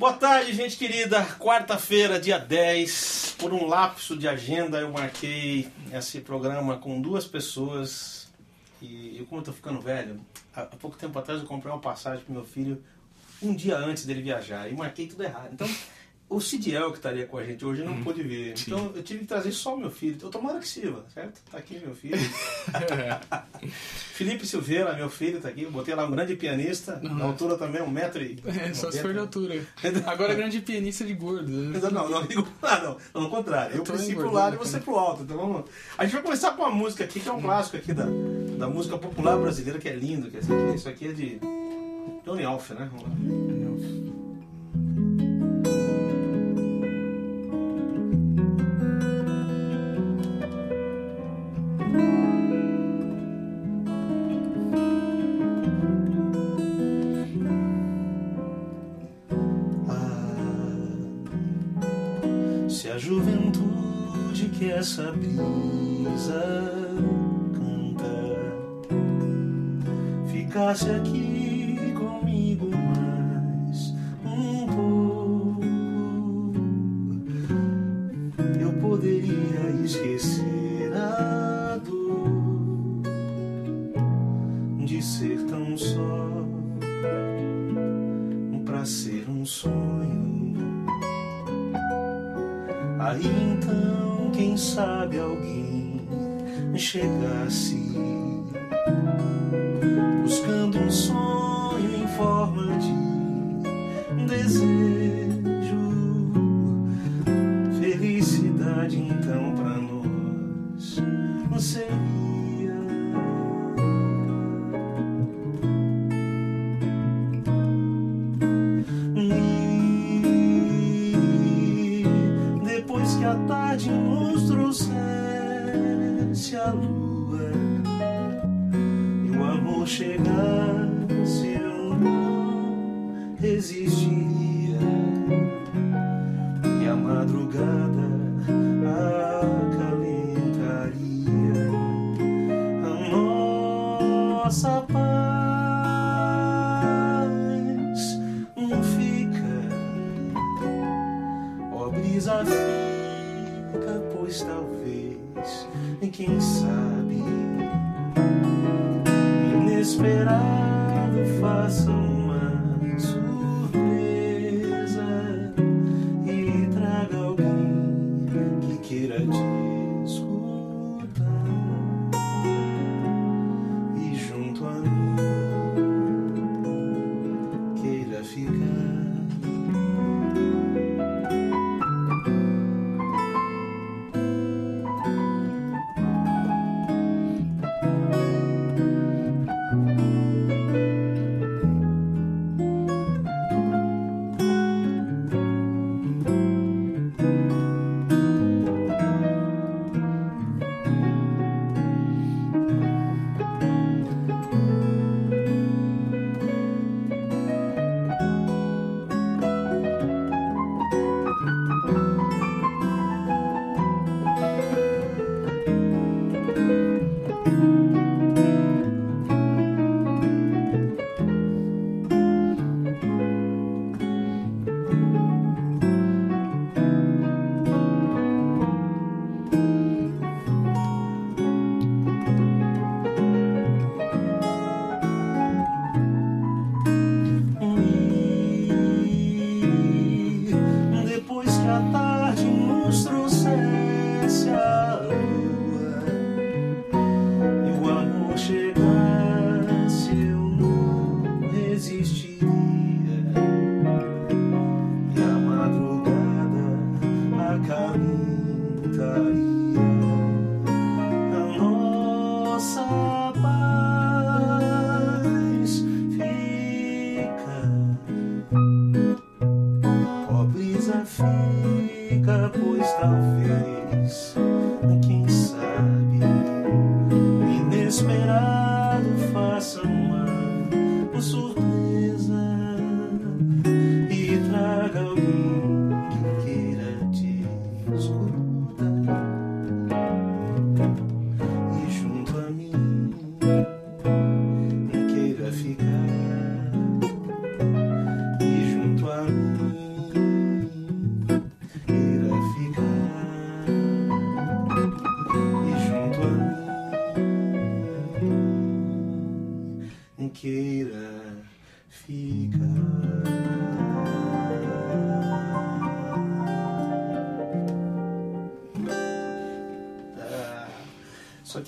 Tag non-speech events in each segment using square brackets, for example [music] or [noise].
Boa tarde, gente querida. Quarta-feira, dia 10. Por um lapso de agenda, eu marquei esse programa com duas pessoas. E eu, como eu tô ficando velho, há pouco tempo atrás eu comprei uma passagem pro meu filho um dia antes dele viajar. E marquei tudo errado. Então, o Cidiel, que estaria com a gente hoje, não pôde vir. Então, eu tive que trazer só o meu filho. Eu tomara que sirva, certo? Tá aqui meu filho. [laughs] [laughs] Felipe Silveira, meu filho, tá aqui. Eu botei lá um grande pianista. Na altura também, um metro e... [laughs] É, só se for de altura. Agora grande pianista de gordo. né? Não, não, digo, ah, não, não, ao contrário. Eu Eu princípio engordando, lá e você pro alto. Então vamos. A gente vai começar com uma música aqui que é um clássico aqui da, da música popular brasileira, que é lindo. Que é esse aqui, isso aqui é de Tony Alf, né? Vamos lá. Que essa brisa canta ficasse aqui comigo mais um pouco, eu poderia esquecer a dor de ser tão só pra ser um sonho. Aí então, quem sabe alguém chegasse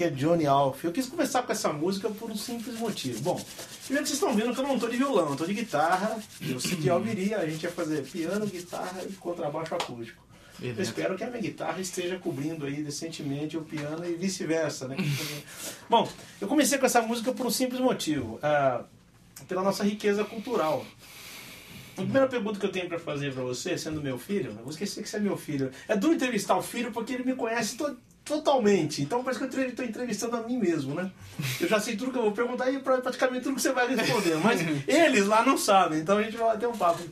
Aqui é Johnny Alf. Eu quis começar com essa música por um simples motivo. Bom, primeiro vocês estão vendo que eu não estou de violão, eu estou de guitarra. Eu sei que ouviria, a gente ia fazer piano, guitarra e contrabaixo acústico. Eu espero que a minha guitarra esteja cobrindo aí decentemente o piano e vice-versa, né? [laughs] Bom, eu comecei com essa música por um simples motivo. Uh, pela nossa riqueza cultural. A primeira pergunta que eu tenho para fazer para você, sendo meu filho, eu vou esquecer que você é meu filho. É duro entrevistar o filho porque ele me conhece to totalmente. Então parece que eu estou entrevistando a mim mesmo, né? Eu já sei tudo que eu vou perguntar e praticamente tudo que você vai responder. Mas [laughs] eles lá não sabem, então a gente vai ter um papo.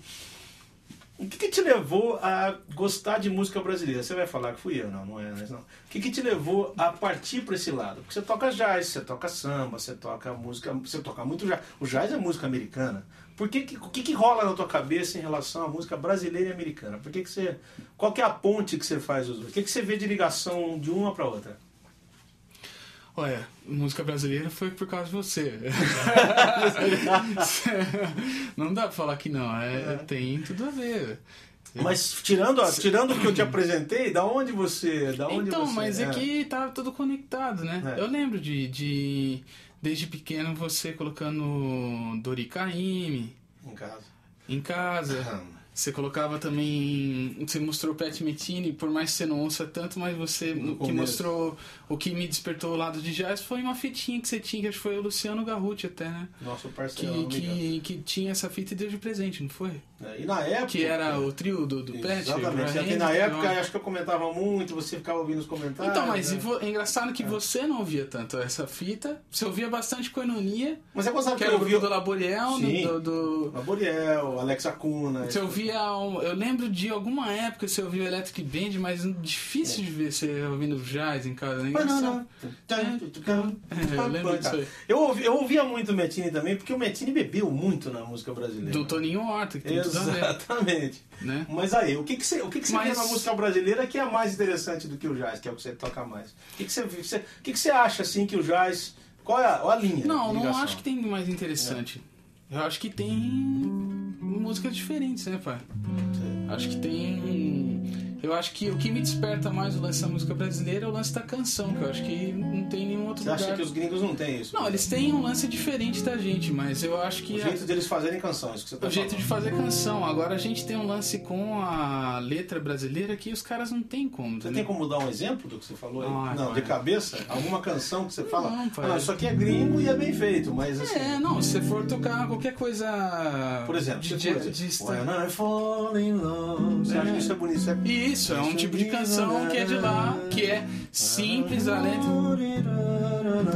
O que, que, te levou a gostar de música brasileira? Você vai falar que fui eu, não, não é, não. O que, que te levou a partir para esse lado? Porque você toca jazz, você toca samba, você toca música, você toca muito jazz. O jazz é música americana. Por que, que, o que, que rola na tua cabeça em relação à música brasileira e americana? Por que, que você, qual que é a ponte que você faz os dois? O que, que você vê de ligação de uma para outra? Olha, música brasileira foi por causa de você. [laughs] não dá pra falar que não, é, é. tem tudo a ver. Mas tirando, tirando o que eu te apresentei, da onde você. Da onde então, você, mas é. que tá tudo conectado, né? É. Eu lembro de, de desde pequeno você colocando Dori Caymmi. Em casa. Em casa. Você colocava também. Você mostrou Pat Metini, por mais que você não ouça tanto, mas você. No que começo. mostrou. O que me despertou o lado de jazz foi uma fitinha que você tinha, que acho que foi o Luciano Garruti até, né? Nosso parceiro. Que, que, que, tinha essa fita e deu de presente, não foi? É, e na época. Que era o trio do, do Pat. Exatamente. Até na época, acho que eu comentava muito, você ficava ouvindo os comentários. Então, mas né? é engraçado que é. você não ouvia tanto essa fita. Você ouvia bastante Coinonia. Mas você gostava que, que era o grupo do Laboriel, Sim, do, do... Laboriel, Alex Acuna. Você ouvia. Eu lembro de alguma época você ouvia Electric Band, mas difícil é. de ver você ouvindo jazz em casa, né? É, eu lembro disso aí. Eu, ouvi, eu ouvia muito o Metini também, porque o Metini bebeu muito na música brasileira. Do Toninho Horta, que tem Exatamente. Né? Mas aí, o que, que você, o que, que você Mas... vê na música brasileira que é mais interessante do que o jazz, que é o que você toca mais? O que, que, você, você, o que, que você acha assim que o jazz. Qual é a, a linha? Não, não acho que tem mais interessante. É. Eu acho que tem músicas diferentes, né, pai? Acho que tem eu acho que o que me desperta mais o lance da música brasileira é o lance da canção, que eu acho que não tem nenhum outro Você lugar. Você acha que os gringos não têm isso? Não, eles têm um lance diferente da gente, mas eu acho que. O jeito a... deles fazerem canção, isso que você tá O jeito falando. de fazer canção. Agora a gente tem um lance com a letra brasileira que os caras não têm como. Você tem como dar um exemplo do que você falou aí? Ah, não, de cabeça? Alguma canção que você fala? Não, pai. Ah, isso aqui é gringo e é bem feito, mas assim. É, não, se você for tocar qualquer coisa. Por exemplo, de, de, de, de... When I fall in love. Você é. acha que isso é bonito? Isso, é... isso é um tipo de canção que é de lá, que é simples a letra.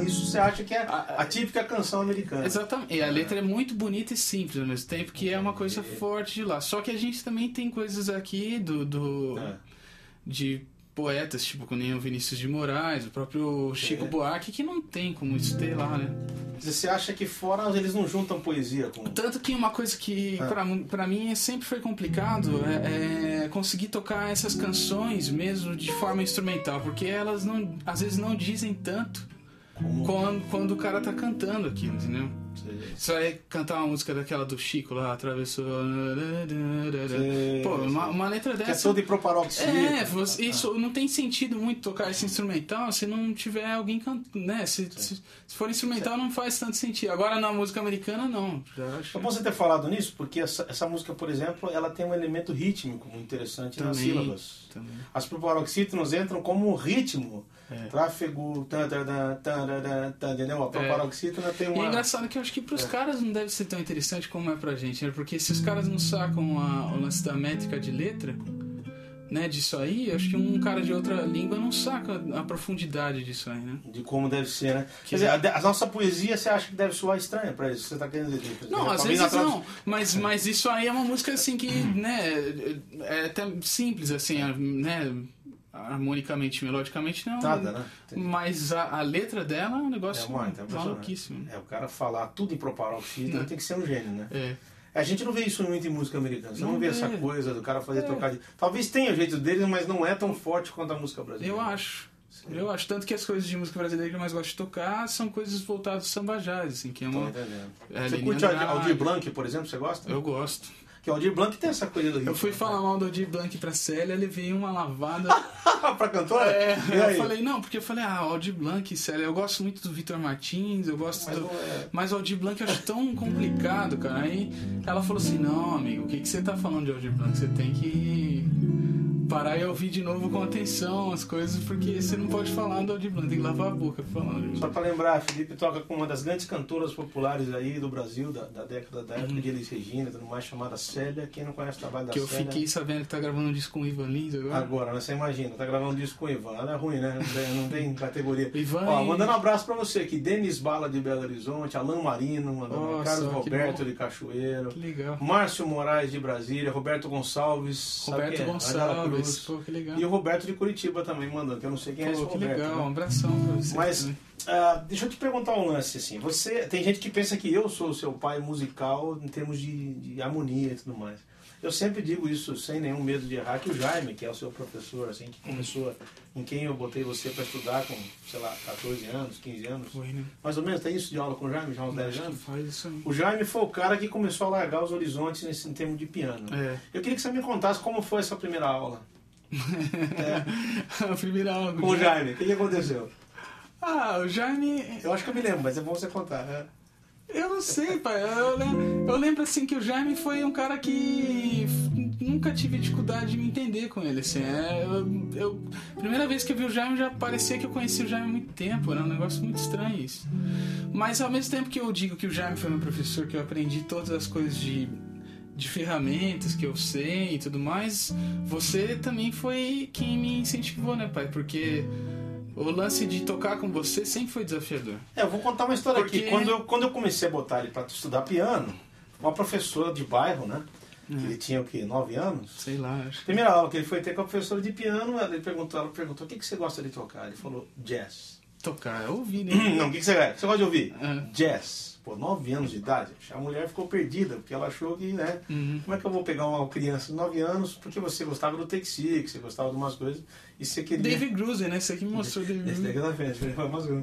Isso você acha que é a típica canção americana. Exatamente. E a letra é muito bonita e simples ao mesmo tempo, que é uma coisa forte de lá. Só que a gente também tem coisas aqui do. do é. de poetas, tipo com nem o Vinícius de Moraes, o próprio Chico é. Buarque, que não tem como isso ter lá, né? Você acha que fora eles não juntam poesia com. Tanto que uma coisa que ah. pra, pra mim sempre foi complicado é, é, conseguir tocar essas canções mesmo de forma instrumental, porque elas não, às vezes não dizem tanto quando, quando o cara tá cantando aqui, entendeu? Você vai cantar uma música daquela do Chico lá, atravessou. Pô, uma, uma letra dessa. Que é toda de proparoxia. É, você, isso não tem sentido muito tocar esse instrumental se não tiver alguém cantando. Né? Se, se, se, for instrumental, não faz tanto sentido. Agora na música americana, não. É bom você ter falado nisso, porque essa, essa música, por exemplo, ela tem um elemento rítmico muito interessante também, nas sílabas. Também. As proparoxítonos entram como um ritmo é. Tráfego, tá, tá, tá, entendeu? A paroxítona tem uma. E é engraçado que eu acho que para os é. caras não deve ser tão interessante como é pra gente, né? Porque se os caras não sacam a, o lance da métrica de letra, né, disso aí, acho que um cara de outra língua não saca a profundidade disso aí, né? De como deve ser, né? Quer dizer, a, a nossa poesia você acha que deve soar estranha pra isso? Você tá querendo dizer? Não, às vezes não. Mas, mas isso aí é uma música assim que, né, é até simples, assim, né? Harmonicamente, melodicamente, não. Nada, né? Mas a, a, letra dela é um negócio é, muito, é maluquíssimo. É, o cara falar tudo em proparoxítona é. tem que ser um gênio, né? É. A gente não vê isso muito em música americana. Você não, não vê essa coisa do cara fazer é. trocadilho. Talvez tenha jeito dele, mas não é tão forte quanto a música brasileira. Eu acho. Sim. Eu acho tanto que as coisas de música brasileira que eu mais gosto de tocar são coisas voltadas ao samba jazz, assim, que é uma. É, você curte Aldir Blanc, por exemplo, você gosta? Eu gosto. Que o Aldir Blanc tem essa coisa do ritmo. Eu fui falar mal do Aldir Blanc pra Célia, levei uma lavada. [laughs] pra cantora? É, eu falei, não, porque eu falei, ah, Aldir Blanc, Célia, eu gosto muito do Vitor Martins, eu gosto Mas do. é. Mas o Aldir Blanc eu acho tão complicado, cara. Aí ela falou assim, não, amigo, o que, que você tá falando de Aldir Blanc? Você tem que parar e ouvir de novo com atenção as coisas, porque você não pode falar do Aldir Blanc, tem que lavar a boca falando de Só pra lembrar, Felipe toca com uma das grandes cantoras populares aí do Brasil, da, da década da época de Elis Regina, tudo mais, chamada Célia. Quem não conhece o trabalho da Que eu Célia... fiquei sabendo que tá gravando um disco com o Ivan Lins agora. Agora, né, você imagina, tá gravando um disco com o Ivan, nada é ruim, né? Não tem, não tem categoria. Ivan Ó, mandando um abraço pra você aqui, Denis Bala de Belo Horizonte, Alan Marino, mandando Nossa, Carlos que Roberto de Cachoeiro, Que legal. Márcio Moraes de Brasília, Roberto Gonçalves, Roberto é? Gonçalves, Cruz. pô, que legal. E o Roberto de Curitiba também mandando, que eu não sei quem é esse Pô, que Roberto. legal, né? um abração pra você. Mas ah, deixa eu te perguntar um lance assim. Você tem gente que pensa que eu sou o seu pai musical em termos de, de harmonia e tudo mais. Eu sempre digo isso sem nenhum medo de errar que o Jaime, que é o seu professor, assim, que começou, em quem eu botei você para estudar com, sei lá, 14 anos, 15 anos, Foi, né? mais ou menos, tem isso de aula com o Jaime já uns 10 Acho que anos. faz isso aí. O Jaime foi o cara que começou a largar os horizontes nesse em termos de piano. É. Eu queria que você me contasse como foi essa primeira aula [laughs] a primeira aula com o Jaime. O que, que aconteceu? Ah, o Jaime. Eu acho que eu me lembro, mas é bom você contar. né? Eu não sei, pai. Eu lembro, eu lembro assim que o Jaime foi um cara que nunca tive dificuldade de me entender com ele. Assim. É, eu, eu- primeira vez que eu vi o Jaime já parecia que eu conhecia o Jaime há muito tempo. Era um negócio muito estranho isso. Mas ao mesmo tempo que eu digo que o Jaime foi meu professor, que eu aprendi todas as coisas de, de ferramentas que eu sei e tudo mais, você também foi quem me incentivou, né, pai? Porque o lance de tocar com você sempre foi desafiador. É, eu vou contar uma história Porque- aqui. Quando eu, quando eu comecei a botar ele para estudar piano, uma professora de bairro, né? Hum. Ele tinha o quê? 9 anos? Sei lá, acho. Primeira aula que ele foi ter com a professora de piano, ela- ele perguntou, ela perguntou: o que, que você gosta de tocar? Ele falou: jazz. Tocar, eu ouvi, né? [clears throat] Não, o que, que você? Você gosta de ouvir? É. Jazz. Pô, 9 anos de idade. A mulher ficou perdida, porque ela achou que, né? Uhum. Como é que eu vou pegar uma criança de 9 anos porque você gostava do Take Six, você gostava de umas coisas, e você queria. David Grusin, né? Você que me mostrou David Esse Grusin. daqui é da frente, foi mais um.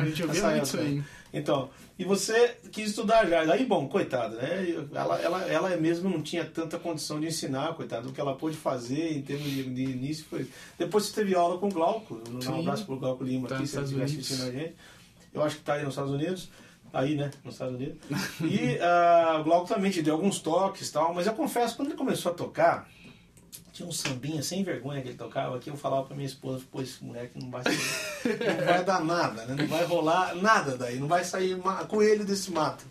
A gente ouvia muito é isso aí. Então, e você quis estudar já. Aí, bom, coitada, né? Ela, ela, ela mesmo não tinha tanta condição de ensinar, coitada. O que ela pôde fazer em termos de, de início foi. Depois você teve aula com o Glauco. Um abraço pro Glauco Lima Tá aqui, se ele estiver assistindo a gente. Eu acho que tá aí nos Estados Unidos. Aí, né? Nos Estados Unidos. [laughs] E ah, o Glauco também te deu alguns toques e tal. Mas eu confesso, quando ele começou a tocar. Tinha um sambinha sem vergonha que ele tocava aqui. Eu falava pra minha esposa: pô, esse moleque não vai, não vai dar nada, né? Não vai rolar nada daí. Não vai sair coelho desse mato.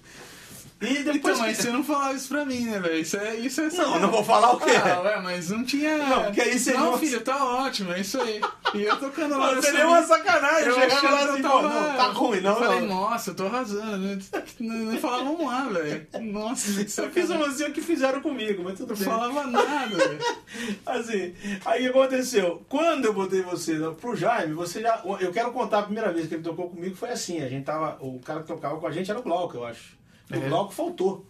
E depois. Então, mas que- você não falava isso pra mim, né, velho? Isso é, isso é Não, não vou falar o quê? Ah, ué, mas não tinha. Não, porque aí seria Não, uma- filho, tá ótimo, é isso aí. E eu tocando lá. Não, eu seria sabia- uma sacanagem. Eu Chegava lá assim, tava- não, tá ruim, não, Eu falei, não. nossa, eu tô arrasando. né? [laughs] Não, não falava um lá, velho. Nossa, Eu fiz sacanagem. assim o que fizeram comigo, mas tudo Não bem. falava nada, velho. [laughs] Assim, aí o que aconteceu? Quando eu botei você pro Jaime, você já. Eu quero contar a primeira vez que ele tocou comigo foi assim. A gente tava. O cara que tocava com a gente era o Glauco, eu acho. O É. Glauco faltou.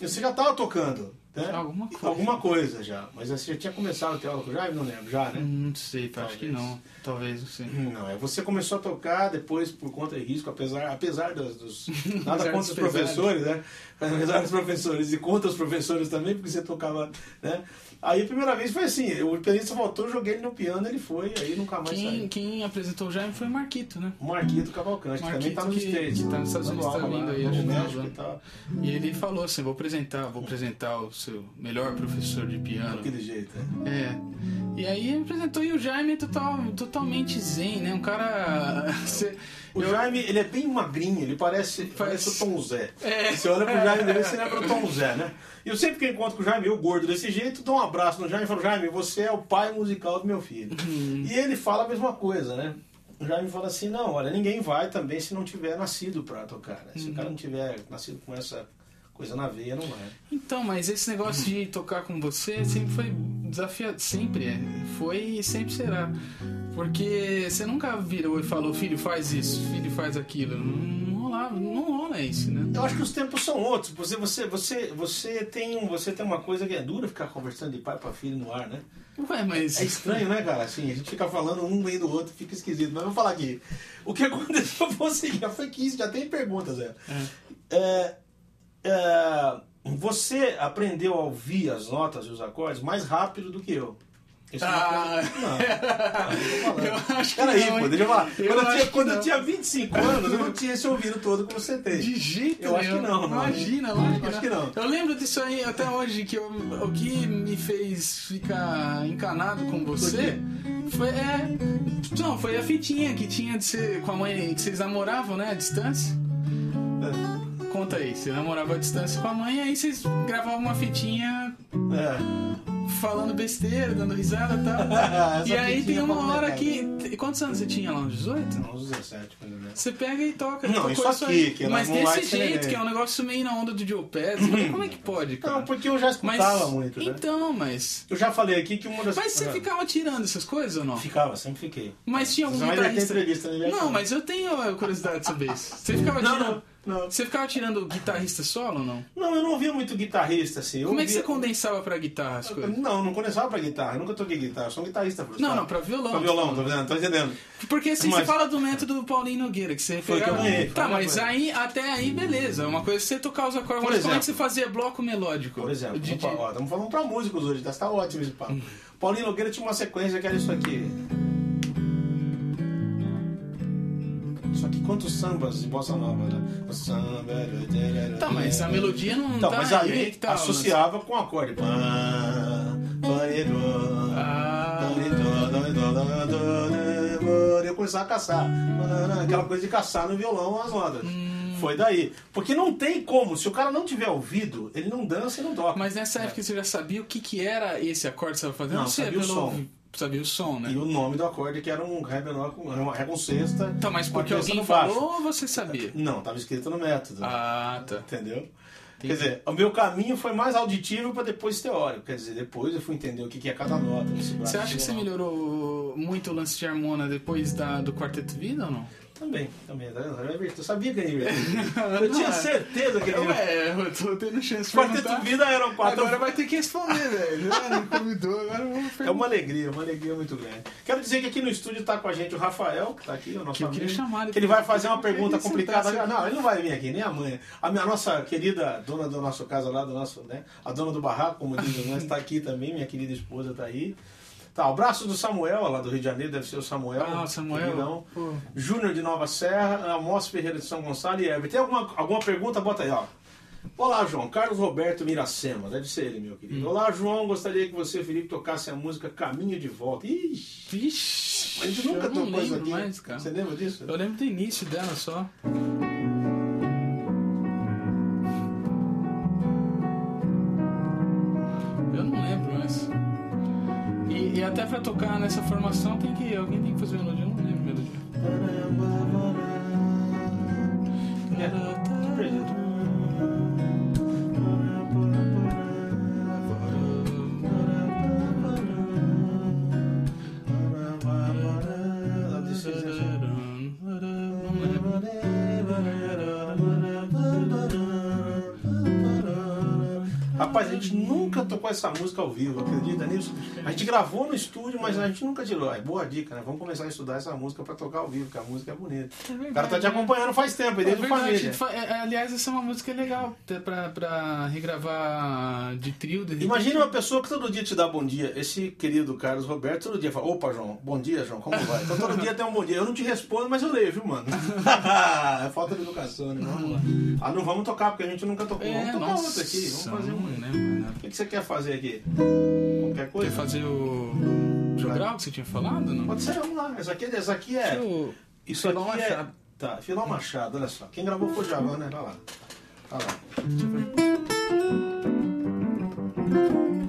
E você já tava tocando, né? Alguma coisa. Alguma coisa já. Mas você já tinha começado o Jaime? Não lembro, já, né? Não sei, pai, acho que não. Talvez, não sei. Não, é você começou a tocar depois por conta de risco, apesar, apesar dos, [laughs] dos- nada Apesar contra os pesares. professores, né? [laughs] Apesar dos professores e contra os professores também, porque você tocava, né? Aí a primeira vez foi assim, o pianista voltou, joguei ele no piano, ele foi, aí nunca mais Quem, saiu. quem apresentou o Jaime foi o Marquito, né? O Marquito Cavalcante, que também Marquito tá nos que- States. que tá nos Estados Unidos, tá vindo aí, lá. e tal. E ele falou assim, vou apresentar, vou apresentar o seu melhor professor de piano. Daquele jeito, é. É. E aí apresentou e o Jaime é total, totalmente zen, né? Um cara. [laughs] O Jaime, ele é bem magrinho, ele parece, parece o Tom Zé. É. Você olha pro Jaime dele, você lembra do Tom Zé, né? E eu sempre que encontro com o Jaime, eu gordo desse jeito, dou um abraço no Jaime e falo, Jaime, você é o pai musical do meu filho. Uhum. E ele fala a mesma coisa, né? O Jaime fala assim, não, olha, ninguém vai também se não tiver nascido pra tocar, né? Se o Uhum. cara não tiver nascido com essa coisa na veia, não vai. Então, mas esse negócio de tocar com você sempre foi desafiado. Sempre é. Foi e sempre será. Porque você nunca virou e falou, filho, faz isso, filho, faz aquilo. Não, rolava, não rola isso, né? Eu acho que os tempos são outros. Você, você, você, você, tem, um, você tem uma coisa que é dura ficar conversando de pai pra filho no ar, né? Ué, mas. É estranho, né, cara? Assim, a gente fica falando um meio do outro, fica esquisito. Mas eu vou falar aqui. O que [laughs] aconteceu foi o seguinte, já foi 15, já tem perguntas, Zé. É, é, você aprendeu a ouvir as notas e os acordes mais rápido do que eu. Ah. Não, não, eu [laughs] Eu acho que Peraí, não, pô, deixa eu falar. Eu quando eu, tinha, quando eu tinha 25 anos, eu não tinha esse ouvido todo que você tem. De jeito Eu acho que não. Imagina, lógico. Acho que não. Eu lembro disso aí até hoje, que eu- o que me fez ficar encanado com você foi. É, não, foi a fitinha que tinha de ser com a mãe, que vocês namoravam, né? À distância. É. Conta aí, você namorava à distância com a mãe, aí vocês gravavam uma fitinha É. falando besteira, dando risada e tal. [laughs] E aí tem uma pra hora que. Quantos anos você tinha lá? Uns 18? Não, uns 17, por exemplo. Você pega e toca. Não, isso aqui, aí. que Mas desse jeito, que é um negócio meio na onda do Joe Pads. [laughs] Como é que pode, cara? Não, porque eu já mas, escutava muito, né? Então, mas. Eu já falei aqui que uma das... Mas você Ah. ficava tirando essas coisas ou não? Ficava, sempre fiquei. Mas tinha algum ter guitarrista. entrevista, né? Não, mas eu tenho curiosidade de saber isso. Você ficava Não, tirando. não, não. Você ficava tirando guitarrista solo ou não? Não, eu não ouvia muito guitarrista, assim. Eu Como é que você ouvia- condensava pra guitarra as coisas? Não, não condensava pra guitarra. Eu nunca toquei guitarra. Eu sou um guitarrista frustrado. Não, não, pra violão. Pra violão, tô vendo, tô entendendo. Porque assim, você Mas- fala do método do Paulinho Nogueira, que você Foi pegava... que eu ganhei, Tá, mas aí, até aí, beleza. Uma coisa é você tocar os acordes, mas como é que você fazia bloco melódico? Por exemplo, De- ó, estamos falando pra músicos hoje, tá? Tá ótimo esse papo. Paulinho Nogueira tinha uma sequência que era isso aqui. Só que quantos sambas de bossa nova, né? O samba... Tá, mas a melodia não Então, tá mas aí, aí tá, associava com o acorde. Eu começava a caçar. Aquela coisa de caçar no violão as notas. Hum. Foi daí. Porque não tem como, se o cara não tiver ouvido, ele não dança e não toca. Mas nessa época você já sabia o que, que era esse acorde que você estava fazendo? Não, sei, sabia o som. Sabia o som, né? E o nome do acorde que era um ré menor com uma ré com sexta. Tá, mas porque alguém falou ou você sabia? Não, estava escrito no método. Ah, tá. Entendeu? Quer dizer, o meu caminho foi mais auditivo para depois teórico. Quer dizer, depois eu fui entender o que que é cada nota. Você acha que você melhorou muito o lance de harmona depois da, do Quarteto Vida ou não? Também, também. tá? Eu sabia que ele [laughs] ia Eu tinha certeza que ele ia Ué, eu tô tendo chance de Quarteto. Vida eram quatro. Agora vai ter que responder, velho. Ah, me convidou, agora perguntar. É uma alegria, uma alegria muito grande. Quero dizer que aqui no estúdio está com a gente o Rafael, que está aqui, o nosso Que amigo. chamar ele que ele vai fazer uma pergunta ele complicada. Não, ele não vai vir aqui, nem a mãe. A minha nossa querida dona do nosso casa lá, do nosso, né? A dona do barraco, como dizem [laughs] nós, está aqui também, minha querida esposa está aí. Tá, o braço do Samuel, lá do Rio de Janeiro, deve ser o Samuel. Ah, Samuel. Júnior de Nova Serra, Amos Ferreira de São Gonçalo e Ever. Tem alguma, alguma pergunta? Bota aí, ó. Olá, João. Carlos Roberto Miracema. Deve ser ele, meu Hum. querido. Olá, João. Gostaria que você, Felipe, tocasse a música Caminho de Volta. Ixi, Vixe, a gente nunca tocou isso aqui. mais, cara. Você lembra disso? Eu lembro do início dela só. Até pra tocar nessa formação tem que. Alguém tem que fazer melodia, eu não lembro melodia. É. Rapaz, a gente nunca tocou essa música ao vivo, acredita nisso? A gente gravou no estúdio, mas a gente nunca tirou. É boa dica, né? Vamos começar a estudar essa música pra tocar ao vivo, porque a música é bonita. O cara tá te acompanhando faz tempo, É desde verdade, família. fa- é, aliás, essa é uma música legal até pra, pra regravar de trio. De. Imagina uma pessoa que todo dia te dá bom dia. Esse querido Carlos Roberto todo dia fala: Opa, João, bom dia, João, como vai? Então todo dia tem um bom dia. Eu não te respondo, mas eu leio, viu, mano? [laughs] é falta de educação, né? Vamos lá. Ah, não vamos tocar, porque a gente nunca tocou. É, vamos tocar nossa, outra aqui. Vamos fazer uma. Né? O que que você quer fazer aqui? Qualquer coisa? Quer fazer o jogral que você tinha falado? Não? Pode ser, vamos lá. Essa aqui, essa aqui é. Deixa eu- Isso aqui Machado. é. Tá, Filão Machado, olha só. Quem gravou foi o Javan, né? Olha lá. Olha lá. que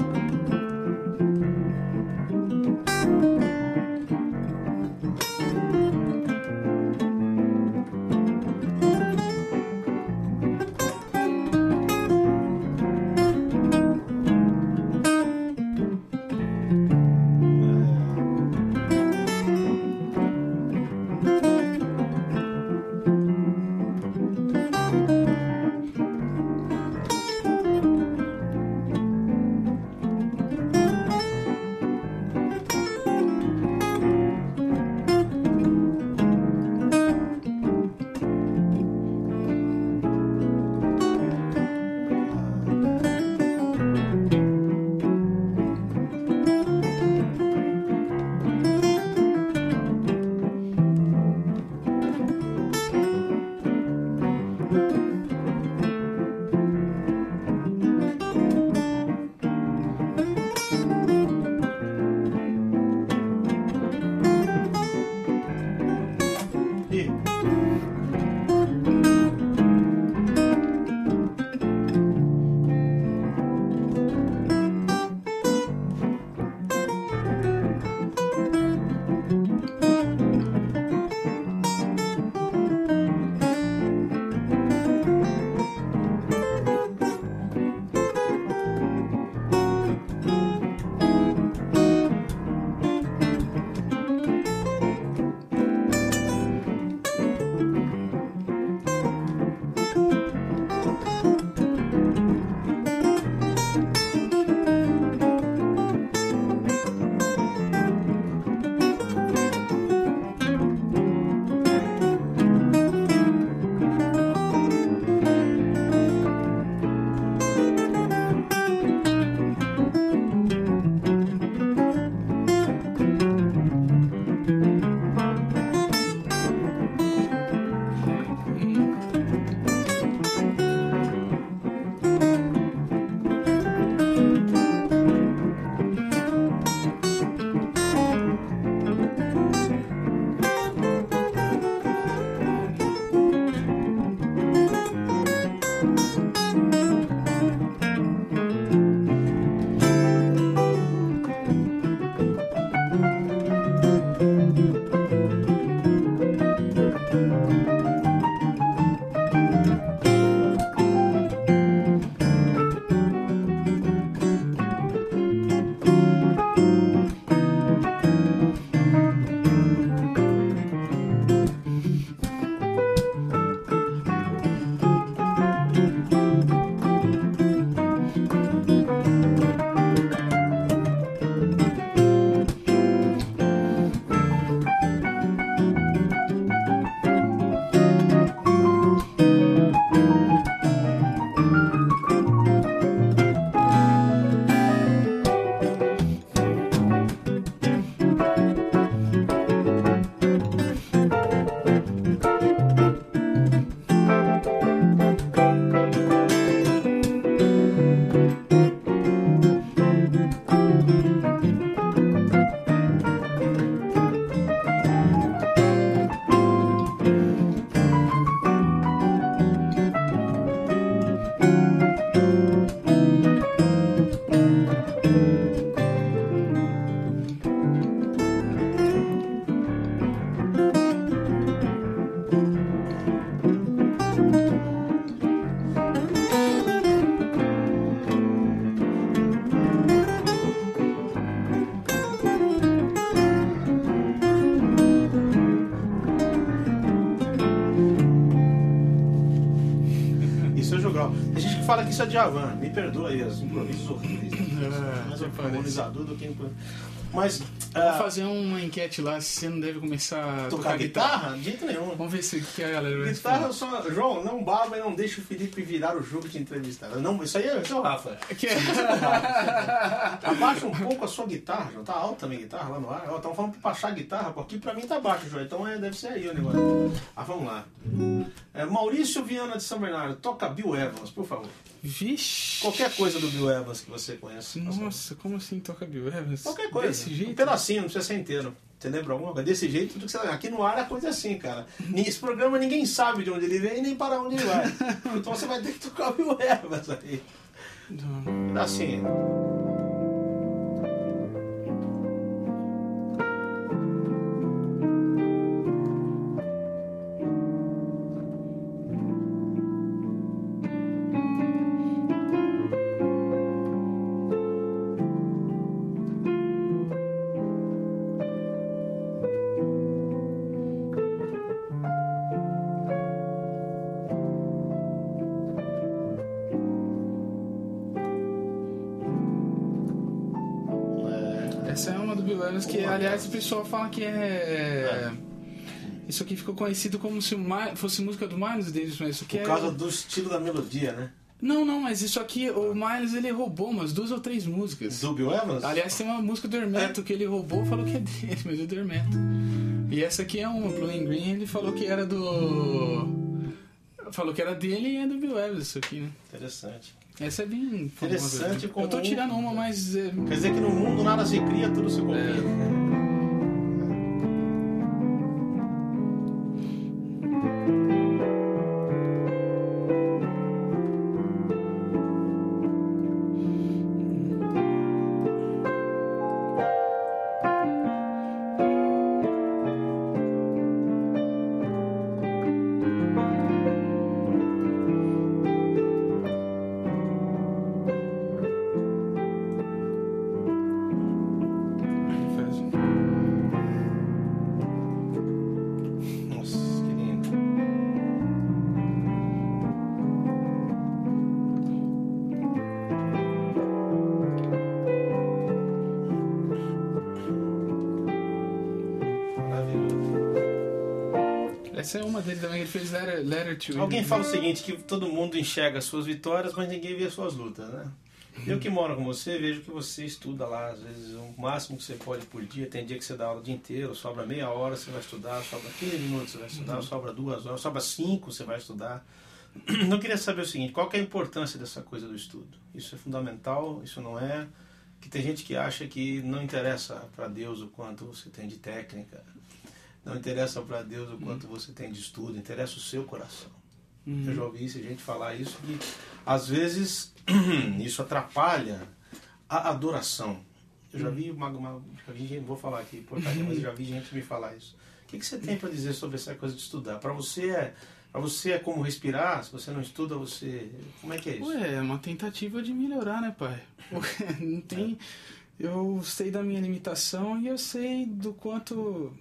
isso é Djavan. Me perdoa aí, os improvisos horríveis. [laughs] É, mais harmonizador do que mas. Vou uh, fazer uma enquete lá se você não deve começar a tocar, tocar guitarra? guitarra? De jeito nenhum. Vamos ver se que a galera vai Guitarra só. João, não baba e não deixa o Felipe virar o jogo de entrevistar. Não, isso aí é, é o Rafa. Que... É Abaixa um pouco a sua guitarra, João. Tá alta a guitarra lá no ar. Estamos falando pra baixar a guitarra, porque pra mim tá baixo, João. Então é, deve ser aí o negócio. Ah, vamos lá. É, Maurício Viana de São Bernardo, toca Bill Evans, por favor. Vixe. Qualquer coisa do Bill Evans que você conhece. Nossa, como assim toca Bill Evans? Qualquer coisa. Desse jeito? Um pedacinho, não precisa ser inteiro. Você lembra alguma coisa? Desse jeito, tudo que você Aqui no ar é coisa assim, cara. Esse programa ninguém sabe de onde ele vem nem para onde ele vai. [laughs] então você vai ter que tocar o Bill Evans aí. Pedacinho. Pessoal fala que é, é. Isso aqui ficou conhecido como se fosse música do Miles Davis, mas isso aqui Por é... causa do estilo da melodia, né? Não, não, mas isso aqui, o Miles ele roubou umas duas ou três músicas. Do Bill Evans? Aliás, tem uma música do Hermeto é. que ele roubou falou que é dele, mas é do Hermeto. E essa aqui é uma, Blue and Green, ele falou que era do. Falou que era dele e é do Bill Evans isso aqui, né? Interessante. Essa é bem interessante. Como... Eu tô tirando uma, mas. É... Quer dizer que no mundo nada se cria, tudo se copia. É Letter, to Alguém fala o seguinte, que todo mundo enxerga as suas vitórias, mas ninguém vê as suas lutas, né? Eu que moro com você, vejo que você estuda lá, às vezes o máximo que você pode por dia. Tem dia que você dá aula o dia inteiro, sobra meia hora, você vai estudar, sobra 15 minutos, você vai estudar, uhum. sobra duas horas, sobra cinco, você vai estudar. [clears throat] Eu queria saber o seguinte, qual é a importância dessa coisa do estudo? Isso é fundamental, isso não é? Que tem gente que acha que não interessa para Deus o quanto você tem de técnica, não interessa para Deus o quanto você tem de estudo, interessa o seu coração. Uhum. Eu já ouvi isso, gente falar isso, e às vezes [clears throat] isso atrapalha a adoração. Eu já vi uma, uma já vi gente, vou falar aqui porcaria, mas já vi gente me falar isso. O que, que você tem para dizer sobre essa coisa de estudar? Para você é para você é como respirar? Se você não estuda, você como é que é isso? Ué, é uma tentativa de melhorar, né, pai? [laughs] não tem. É. Eu sei da minha limitação e eu sei do quanto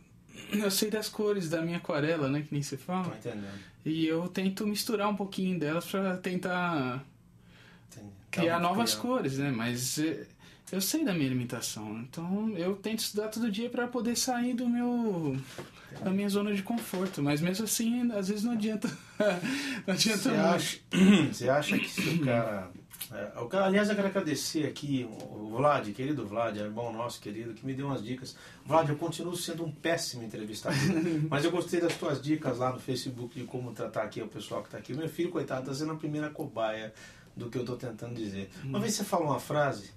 eu sei das cores da minha aquarela, né? Que nem você fala. Tô entendendo. E eu tento misturar um pouquinho delas para tentar Entendi. criar novas criar. cores, né? Mas eh, eu sei da minha limitação. Então eu tento estudar todo dia para poder sair do meu da minha zona de conforto. Mas mesmo assim, às vezes não adianta. [laughs] não adianta você acha, [clears throat] você acha que se o cara é, aliás, eu quero agradecer aqui o Vlad, querido Vlad, irmão nosso querido, que me deu umas dicas. Vlad, eu continuo sendo um péssimo entrevistador, [laughs] mas eu gostei das tuas dicas lá no Facebook de como tratar aqui o pessoal que está aqui. Meu filho, coitado, está sendo a primeira cobaia do que eu estou tentando dizer. Uma vez você falou uma frase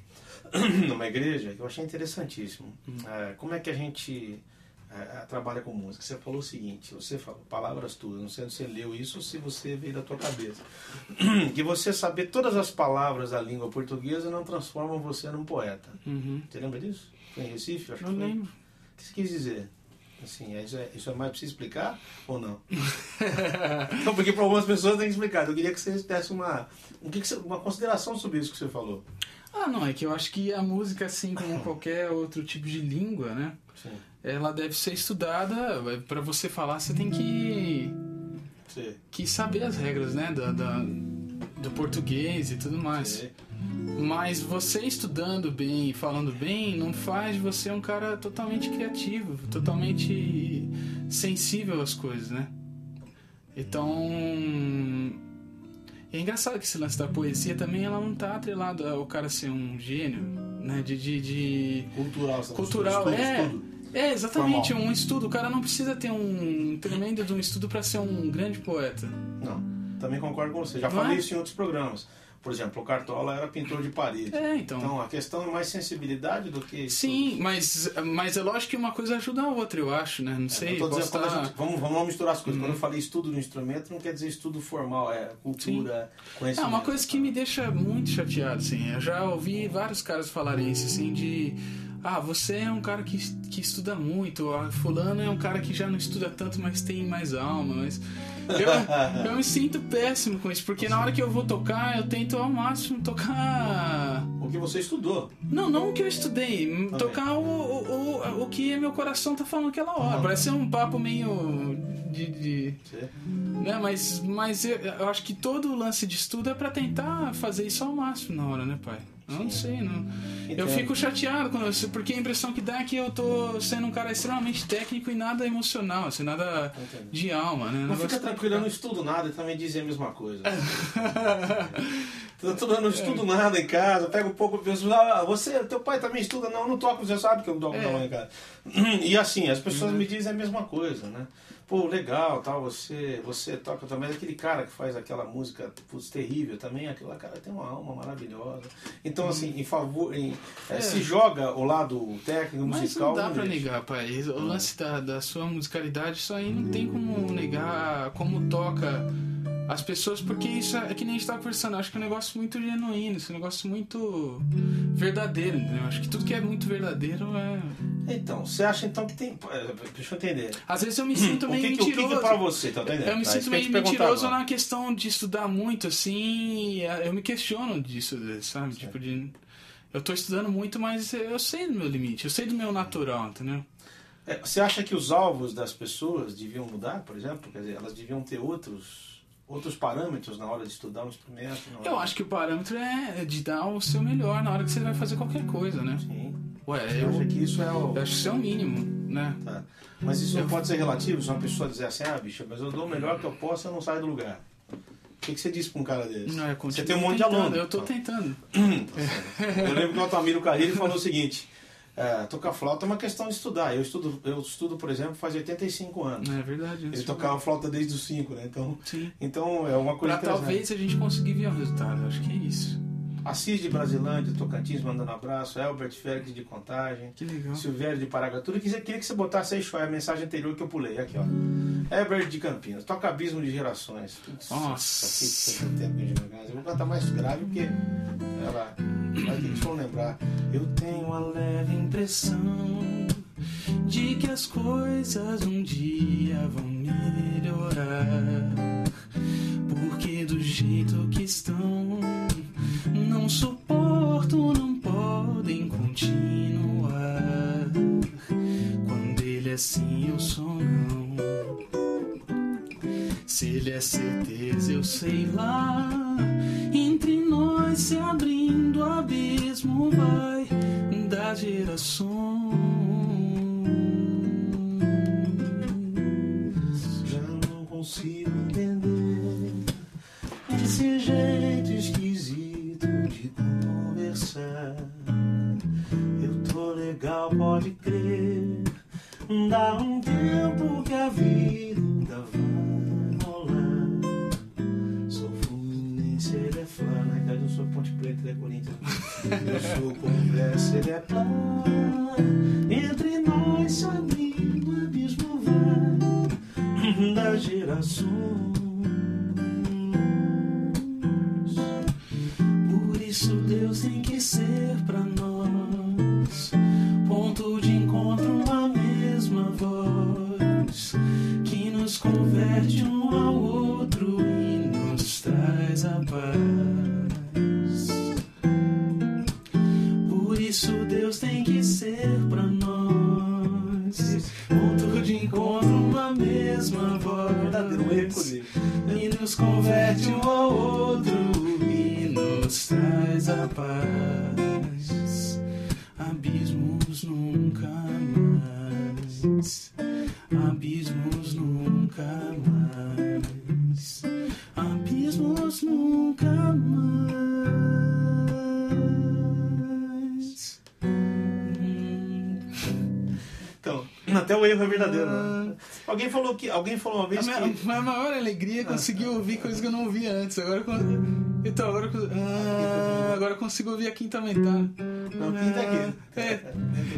[clears throat] numa igreja que eu achei interessantíssimo. Hum. É, como é que a gente é, trabalha com música. Você falou o seguinte, você falou palavras tuas, não sei se você leu isso ou se você veio da tua cabeça. [clears throat] Que você saber todas as palavras da língua portuguesa não transforma você num poeta. Uhum. Você lembra disso? Foi em Recife? Acho não que foi. lembro. O que você quis dizer? Assim, é, isso é, isso é mais você explicar ou não? [laughs] não, porque para algumas pessoas tem que explicar. Eu queria que você desse uma, um, que que você, uma consideração sobre isso que você falou. Ah, não, é que eu acho que a música, assim como [clears throat] qualquer outro tipo de língua, né? Sim ela deve ser estudada. Para você falar, você tem que Sim. que saber as regras, né? Da, da, do português e tudo mais. Mas você estudando bem e falando bem não faz de você um cara totalmente criativo, totalmente sensível às coisas, né? Então. É engraçado que esse lance da poesia também ela não tá atrelada ao cara ser um gênio, né? De. de, de... Cultural, Cultural, é. Estudo. É, exatamente, Formal. um estudo. O cara não precisa ter um tremendo de um estudo para ser um grande poeta. Não, também concordo com você. Já não falei é? isso em outros programas. Por exemplo, o Cartola era pintor de parede. É, então. Então a questão é mais sensibilidade do que. Sim, mas, mas é lógico que uma coisa ajuda a outra, eu acho, né? Não é, sei. dizendo, estar... gente, vamos, vamos misturar as coisas. Quando eu falei estudo do instrumento, não quer dizer estudo formal, é cultura, Sim. conhecimento. É, uma coisa que me deixa muito chateado, assim. Eu já ouvi vários caras falarem isso, assim, de ah, você é um cara que, que estuda muito, a fulano é um cara que já não estuda tanto, mas tem mais alma, mas eu, eu me sinto péssimo com isso, porque na hora que eu vou tocar, eu tento ao máximo tocar o que você estudou. Não, não o que eu estudei, tocar o, o, o, o que meu coração tá falando naquela hora. Parece ser um papo meio de, de né, mas mas eu, eu acho que todo o lance de estudo é para tentar fazer isso ao máximo na hora, né, pai? Não sei, não. Eu fico chateado quando eu, porque a impressão que dá é que eu tô sendo um cara extremamente técnico e nada emocional, assim, nada de alma, né? Não fica tranquilo, eu não estudo nada e também dizem a mesma coisa. [laughs] Tô estudando, não estudo nada em casa, pego um pouco, penso, ah, você, teu pai também estuda? Não, não toco, você sabe que eu não toco é. não em casa. [clears throat] E assim, as pessoas uhum. me dizem a mesma coisa, né? Pô, legal, tal, você, você toca também, aquele cara que faz aquela música putz, terrível também, aquele cara tem uma alma maravilhosa. Então, hum. assim, em favor, em, é. se joga o lado técnico, musical. Mas não dá pra negar, pai. O lance da, da sua musicalidade, isso aí não tem como negar como toca as pessoas, porque isso é, é que nem a gente tava conversando, acho que é um negócio muito genuíno, esse é um negócio muito verdadeiro, entendeu? Acho que tudo que é muito verdadeiro é. Então, você acha então que tem. É, deixa eu entender. Às vezes eu me sinto meio o que, mentiroso. O que, que é pra você, tá entendendo? Eu me tá, sinto meio mentiroso na questão de estudar muito, assim. Eu me questiono disso, sabe? Certo. Tipo, de. Eu tô estudando muito, mas eu sei do meu limite, eu sei do meu natural, entendeu? É, você acha que os alvos das pessoas deviam mudar, por exemplo? Quer dizer, elas deviam ter outros outros parâmetros na hora de estudar um instrumento? Eu acho que o parâmetro é de dar o seu melhor na hora que você vai fazer qualquer coisa, né? Sim. Ué, eu, acho que isso é o. Eu acho que isso é o mínimo, né? Tá. Mas isso eu... não pode ser relativo se uma pessoa dizer assim, ah, bicho, mas eu dou o melhor que eu posso e eu não saio do lugar. O que, que você diz pra um cara desse? Não, você tem um monte tentando, de aluno. Eu tô tentando. eu lembro que o Altamiro Carreiro falou o seguinte é, tocar flauta é uma questão de estudar. Eu estudo, eu estudo, por exemplo, faz 85 anos. É verdade. Ele tocava flauta desde os 5, né? Então, Sim. então é uma coisa Pra talvez a gente conseguir ver o resultado, acho que é isso. Assis de Brasilândia, Tocantins mandando abraço, Albert Félix de Contagem, que legal. Silvério de Paragatura. Queria, queria que você botasse aí a mensagem anterior que eu pulei. Aqui, ó. Herbert de Campinas, toca abismo de gerações. Nossa. Eu vou cantar mais grave porque ela vai ter que lembrar. Eu tenho a leve impressão de que as coisas um dia vão melhorar. Porque do jeito que estão, não suporto, não podem continuar. Quando ele é assim, eu sou não. Se ele é certeza, eu sei lá. Entre nós se abrindo o abismo vai das gerações. Alguém falou uma A vez minha, que. minha maior alegria é conseguir ouvir coisas que eu não ouvia antes. Agora, então, agora, eu- ah, agora eu consigo ouvir a quinta aumentada. Não, quinta aqui. É,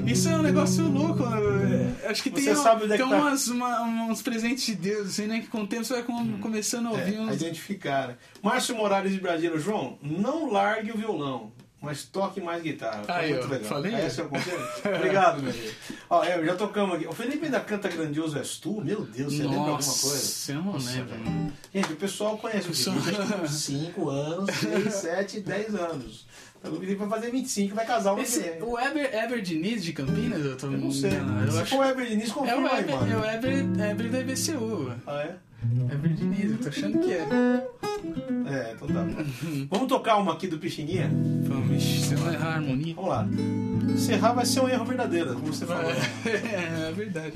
isso é um negócio louco. né? Acho que tem, Você sabe onde é tem que tá? umas, uma- uns presentes de Deus, assim, né? Que com o tempo você vai com- começando a ouvir É, a uns. identificar. né? Márcio Morales de Brasília, João, não largue o violão, mas toque mais guitarra. Foi Aí, muito ó, legal. falei É esse é o conselho? [laughs] Obrigado, meu amigo. Ó, é, já tocamos aqui. O Felipe ainda canta Grandioso És Tu? Meu Deus, você lembra alguma coisa? Nossa, eu não Nossa, lembro. velho. Gente, o pessoal conhece o Pessoal- Felipe há 5 anos, 6, 7, 10 anos. Então, O Felipe vai fazer 25 vai casar um Esse, o Eber, Eber Diniz de Campinas, eu tô Eu não sei. enganado. Se Eu acho, for o Ever Diniz, é o confirma aí, Eber, mano. é o Eber, Eber da IBCU. Ah, é? Diniz, eu tô achando que é. É, então tá. [laughs] Vamos tocar uma aqui do Pixinguinha? Vamos, se eu errar a harmonia. Vamos lá. Encerrar vai ser um erro verdadeiro, como você falou. [laughs] É, é verdade.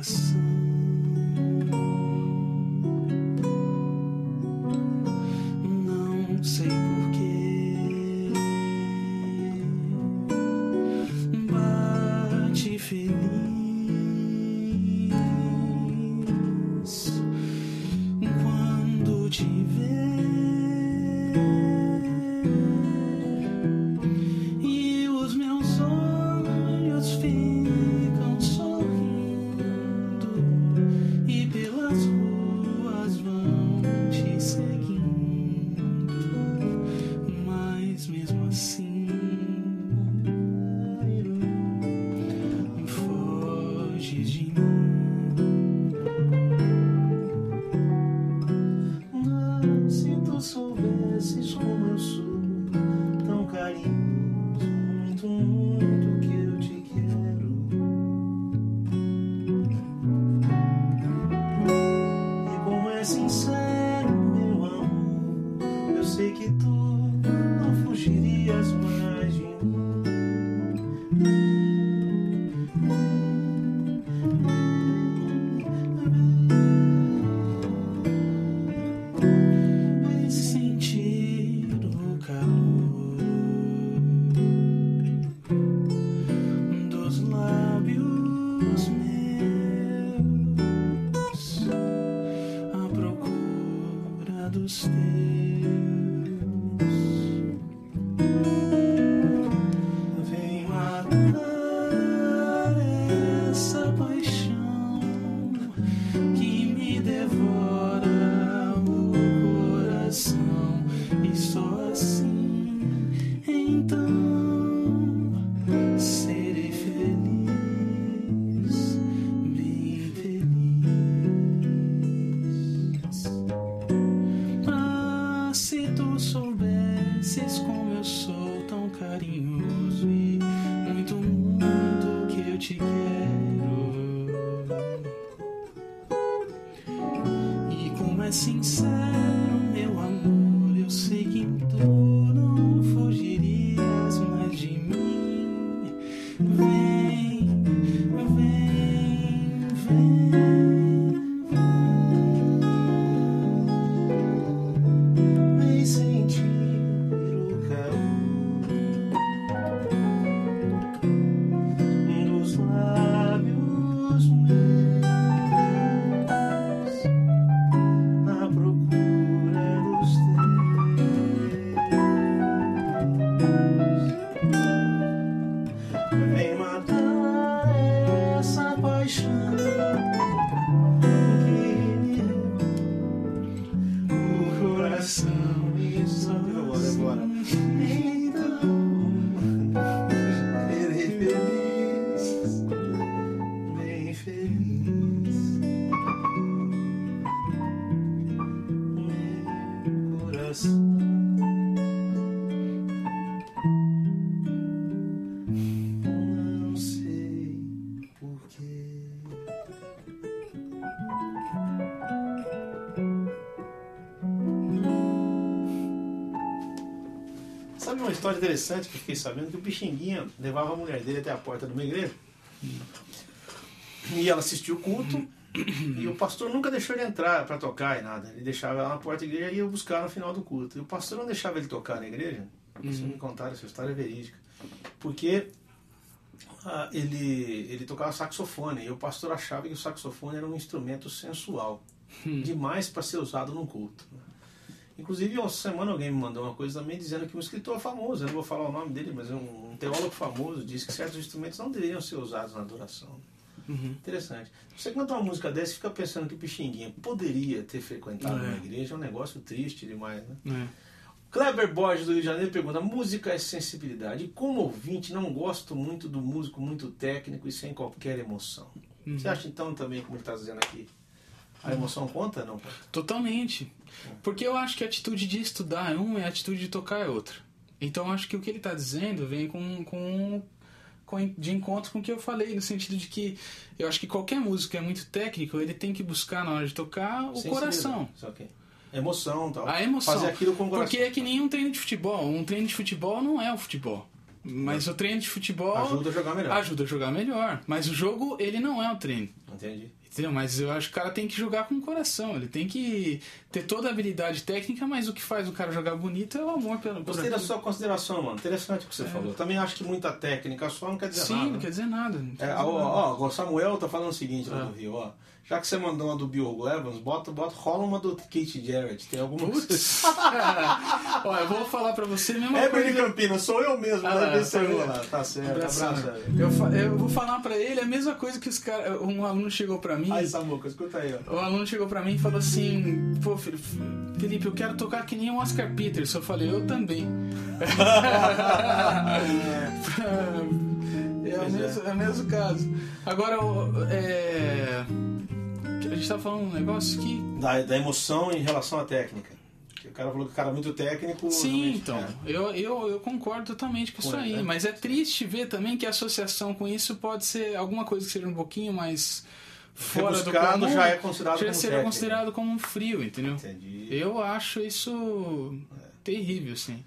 Meu história interessante que eu fiquei sabendo que o Pixinguinha levava a mulher dele até a porta de uma igreja. E ela assistiu o culto. E o pastor nunca deixou ele entrar para tocar e nada. Ele deixava ela na porta da igreja e ia buscar no final do culto. E o pastor não deixava ele tocar na igreja. Isso me contaram, essa história é verídica. Porque ah, ele, ele tocava saxofone. E o pastor achava que o saxofone era um instrumento sensual. Hum. Demais para ser usado num culto. Inclusive, uma semana alguém me mandou uma coisa também dizendo que um escritor famoso, eu não vou falar o nome dele, mas é um, teólogo famoso, disse que certos instrumentos não deveriam ser usados na adoração. Uhum. Interessante. Você canta uma música dessa e fica pensando que o Pixinguinha poderia ter frequentado é. uma igreja, é um negócio triste demais, né? É. Kleber Borges do Rio de Janeiro pergunta: música é sensibilidade. Como ouvinte, não gosto muito do músico muito técnico e sem qualquer emoção. Uhum. Você acha então também, como ele está dizendo aqui, a emoção conta, não? Totalmente. Porque eu acho que a atitude de estudar é uma e a atitude de tocar é outra. Então eu acho que o que ele está dizendo vem com, com, com, de encontro com o que eu falei, no sentido de que eu acho que qualquer músico é muito técnico, ele tem que buscar na hora de tocar o coração. Okay. Emoção tal. A emoção. Fazer aquilo com o coração. Porque é que nem um treino de futebol. Um treino de futebol não é o futebol. Mas o treino de futebol ajuda a jogar melhor. Ajuda a jogar melhor. Mas o jogo, ele não é o treino. Entendi. Entendeu? Mas eu acho que o cara tem que jogar com o coração. Ele tem que ter toda a habilidade técnica, mas o que faz o cara jogar bonito é o amor pelo Gostei da sua consideração, mano. Interessante o que você é. falou. Também acho que muita técnica só não quer dizer Sim, nada. Sim, não quer dizer nada. Quer é, dizer ó, nada. ó, o Samuel tá falando o seguinte lá é. do Rio, ó. Já que você mandou uma do Bill Evans, bota, bota, rola uma do Kate Jarrett. Tem alguma Putz. Olha, [laughs] eu vou falar pra você mesmo. É, coisa... Campinas, sou eu mesmo, ah, deve ser eu lá. Tá certo, abraço. Eu, eu vou falar pra ele a mesma coisa que os caras. Um aluno chegou pra mim. Ai, Samuca, escuta aí, ó. O aluno chegou pra mim e falou assim: Pô, Felipe, eu quero tocar que nem o Oscar Peters. Eu falei, eu também. [laughs] [laughs] é, o mesmo, é o mesmo caso. Agora, é a gente estava falando um negócio que. Da, da emoção em relação à técnica. O cara falou que o cara é muito técnico. Sim, então. É. Eu, eu, eu concordo totalmente com isso aí. É. Mas é triste ver também que a associação com isso pode ser alguma coisa que seja um pouquinho mais fora do comum. já é considerado já como seria considerado como um frio, entendeu? Entendi. Eu acho isso é. terrível, sim.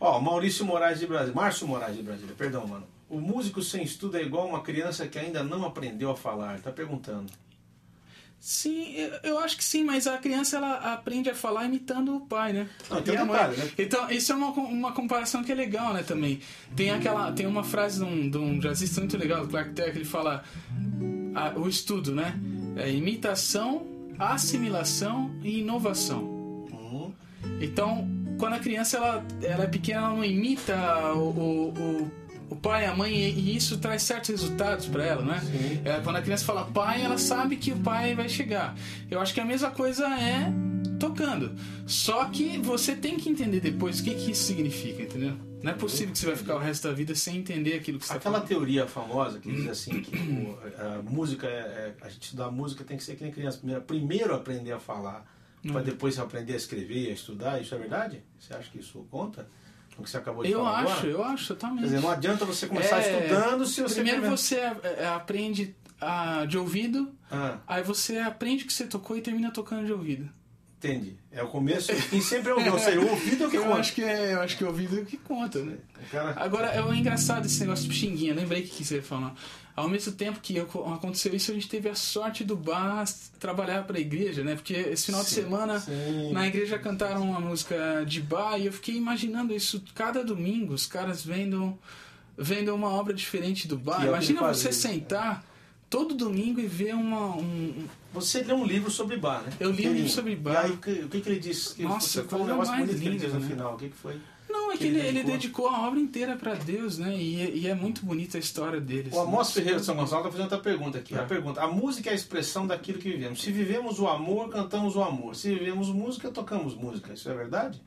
Ó, Maurício Moraes de Brasília. Márcio Moraes de Brasília, perdão, mano. O músico sem estudo é igual uma criança que ainda não aprendeu a falar. Tá perguntando. Sim, eu acho que sim, mas a criança ela aprende a falar imitando o pai, né? Não, tem um detalhe, né? Então, isso é uma, uma comparação que é legal, né, também. Tem aquela tem uma frase de um, de um jazzista muito legal, do Clark Terry, que ele fala a, o estudo, né? É imitação, assimilação e inovação. Então, quando a criança ela, ela é pequena, ela não imita o, o, o o pai, a mãe, e isso traz certos resultados para ela, né? É, quando a criança fala pai, ela sabe que o pai vai chegar. Eu acho que a mesma coisa é tocando. Só que você tem que entender depois o que, que isso significa, entendeu? Não é possível que você vai ficar o resto da vida sem entender aquilo que você falando. Aquela teoria famosa que diz assim que o, a música é, é, a gente estudar música tem que ser que nem criança primeiro, primeiro aprender a falar para uhum. depois aprender a escrever, a estudar. Isso é verdade? Você acha que isso conta? O que você acabou de eu falar acho, agora? Eu acho, totalmente. Quer dizer, não adianta você começar é, estudando se você... Primeiro você é, é, aprende a, de ouvido, ah. aí você aprende o que você tocou e termina tocando de ouvido. Entendi. É o começo e sempre é o, ou seja, o ouvido é o que eu conta. Acho que é, eu acho que o ouvido é o que conta, né? Cara... Agora, é engraçado esse negócio de xinguinha, lembrei que você ia falar. Ao mesmo tempo que aconteceu isso, a gente teve a sorte do Bar trabalhar para a igreja, né? Porque esse final sim, de semana sim. na igreja cantaram uma música de Bar e eu fiquei imaginando isso cada domingo, os caras vendo vendo uma obra diferente do Bar. É Imagina você fazia, sentar todo domingo e ver uma um, você lê um livro sobre Bar, né? Eu li um livro sobre Bar. E aí, o que, que, que ele disse? Que Nossa, foi um negócio bonito que ele disse no né? final. O que, que foi? Não, é que, ele, ele, dedicou a obra inteira para Deus, né? E, e, é muito bonita a história dele. O Amos né? Ferreira de São Gonçalo está fazendo outra pergunta aqui. É. A pergunta: a música é a expressão daquilo que vivemos. Se vivemos o amor, cantamos o amor. Se vivemos música, tocamos música. Isso é verdade?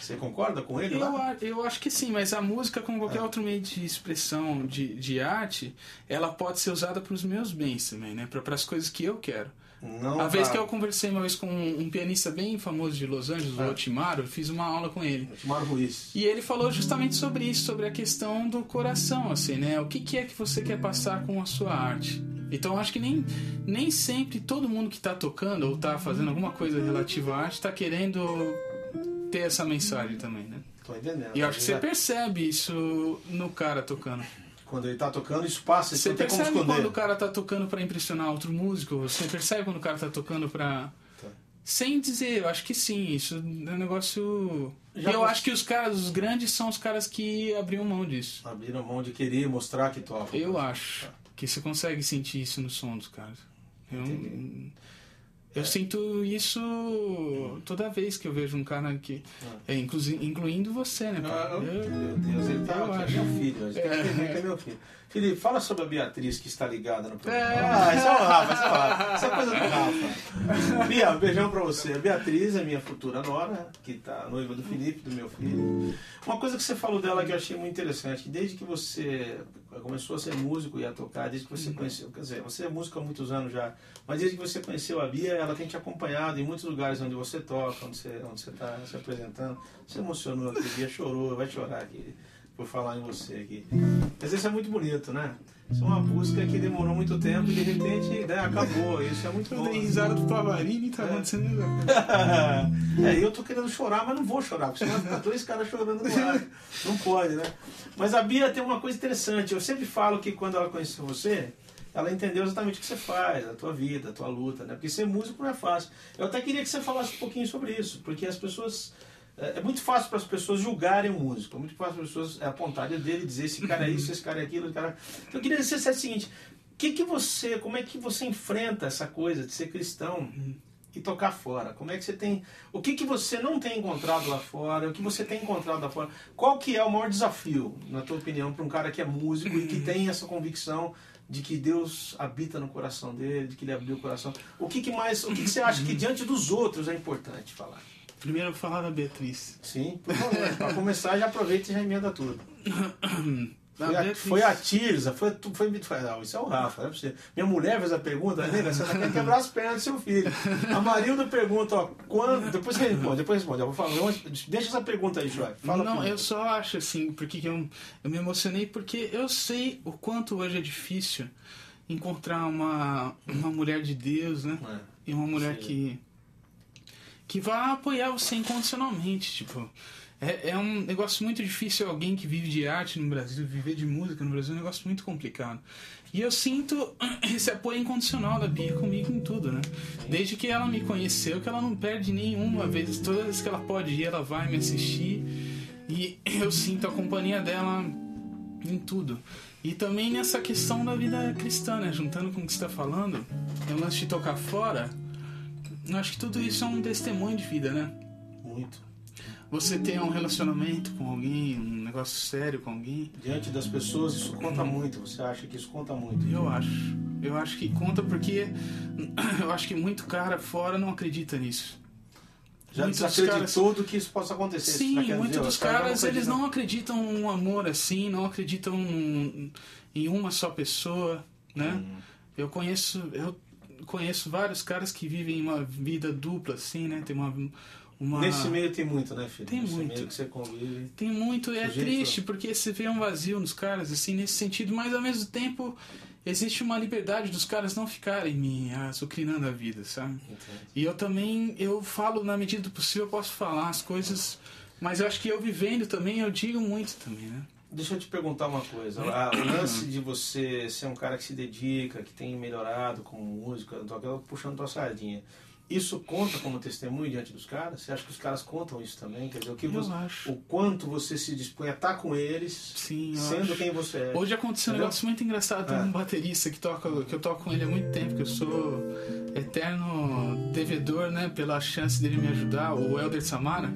Você concorda com ele? Eu, eu acho que sim, mas a música, como qualquer é. outro meio de expressão de, de arte, ela pode ser usada para os meus bens também, né? Para as coisas que eu quero. Não a vez que eu conversei uma vez com um pianista bem famoso de Los Angeles, o é. Otimaro, fiz uma aula com ele. Otimaro Ruiz. E ele falou justamente sobre isso, sobre a questão do coração, assim, né? O que, que é que você quer passar com a sua arte? Então acho que nem, nem sempre todo mundo que está tocando ou está fazendo alguma coisa relativa à arte está querendo ter essa mensagem também, né? Tô entendendo. E acho que você percebe isso no cara tocando. Quando ele tá tocando, isso passa, você percebe quando o cara tá tocando para impressionar outro músico, você percebe quando o cara tá tocando para tá. sem dizer, eu acho que sim, isso é um negócio Já eu acho que os caras, os grandes são os caras que abriram mão disso. Abriram mão de querer mostrar que toca. Eu acho tá. que você consegue sentir isso no som dos caras. Eu, eu sinto isso toda vez que eu vejo um cara que. É, incluindo você, né, pai? Eu, meu Deus, ele tá eu aqui, acho. é meu filho. É. tem que é meu filho. Felipe, fala sobre a Beatriz que está ligada no programa. É. Ah, isso é o Rafa, isso é o Rafa. Isso é coisa do Rafa. Bia, um beijão pra você. A Beatriz é minha futura nora, que tá noiva do Felipe, do meu filho. Uma coisa que você falou dela que eu achei muito interessante, que desde que você começou a ser músico e a tocar, desde que você conheceu, quer dizer, você é músico há muitos anos já, mas desde que você conheceu a Bia, ela tem te acompanhado em muitos lugares onde você toca, onde você onde você está se apresentando. Você emocionou aqui, Bia chorou, vai chorar aqui por falar em você aqui. Mas isso é muito bonito, né? Isso é uma busca que demorou muito tempo e de repente né, acabou. Isso é muito bom. Eu dei risada do Pavarini e tá é. acontecendo [laughs] É, eu tô querendo chorar, mas não vou chorar, porque senão vai ficar dois caras chorando no ar. [laughs] Não pode, né? Mas a Bia tem uma coisa interessante. Eu sempre falo que quando ela conheceu você, ela entendeu exatamente o que você faz, a tua vida, a tua luta, né? Porque ser músico não é fácil. Eu até queria que você falasse um pouquinho sobre isso, porque as pessoas é, é muito fácil para as pessoas julgarem o músico, é muito fácil para as pessoas apontarem dele e dizer esse cara é isso, esse cara é aquilo, esse cara... Então eu queria dizer o seguinte, que que você, como é que você enfrenta essa coisa de ser cristão e tocar fora? Como é que você tem, o que que você não tem encontrado lá fora, o que você tem encontrado lá fora? Qual que é o maior desafio, na tua opinião, para um cara que é músico e que tem essa convicção de que Deus habita no coração dele, de que ele abriu o coração? O que que mais, o que, que você acha que diante dos outros é importante falar? Primeiro eu vou falar da Beatriz. Sim, por favor. Para começar, já aproveita e já emenda tudo. [coughs] Foi a, foi a Tirza, foi, foi, foi não, isso é o Rafa, não é você. Minha mulher fez a pergunta, nega, você quer quebrar as pernas do seu filho. A Marilda pergunta, ó, quando. Depois você responde, depois responde. Eu vou falar, deixa essa pergunta aí, Joy. Fala não, eu só acho assim, porque eu, eu me emocionei, porque eu sei o quanto hoje é difícil encontrar uma, uma mulher de Deus, né? É, e uma mulher sim. que que vai apoiar você incondicionalmente. Tipo, é, é um negócio muito difícil alguém que vive de arte no Brasil, viver de música no Brasil é um negócio muito complicado. E eu sinto [coughs] esse apoio incondicional da Bia comigo em tudo, né? Desde que ela me conheceu, que ela não perde nenhuma vez. Todas as vezes que ela pode ir, ela vai me assistir. E [coughs] eu sinto a companhia dela em tudo. E também nessa questão da vida cristã, né? Juntando com o que está falando, é o lance de tocar fora acho que tudo isso é um testemunho de vida, né? Muito. Você tem um relacionamento com alguém, um negócio sério com alguém. Diante das pessoas, isso conta muito. Você acha que isso conta muito? Eu acho. Eu acho que conta porque [clears throat] eu acho que muito cara fora não acredita nisso. Já muitos desacreditou caras... do que isso possa acontecer. Sim, muitos dos caras, eles não acreditam um amor assim, não acreditam em uma só pessoa, né? Hum. Eu conheço, eu conheço vários caras que vivem uma vida dupla, assim, né? Tem uma. Uma... Nesse meio tem muito, né, filho? Tem nesse muito. meio que você convive. Tem muito, é triste, porque você vê um vazio nos caras, assim, nesse sentido, mas ao mesmo tempo existe uma liberdade dos caras não ficarem me azucrinando a vida, sabe? Entendi. E eu também, eu falo na medida do possível, eu posso falar as coisas, mas eu acho que eu vivendo também, eu digo muito também, né? Deixa eu te perguntar uma coisa. o lance de você ser um cara que se dedica, que tem melhorado como música, puxando tua sardinha. Isso conta como testemunho diante dos caras? Você acha que os caras contam isso também? Quer dizer, o, que você, o quanto você se dispõe a estar com eles, Sim, sendo acho. quem você é. Hoje aconteceu um negócio muito engraçado. Tem é. um baterista que, toca, que eu toco com ele há muito tempo, que eu sou eterno devedor né, pela chance dele me ajudar, o Helder Samara.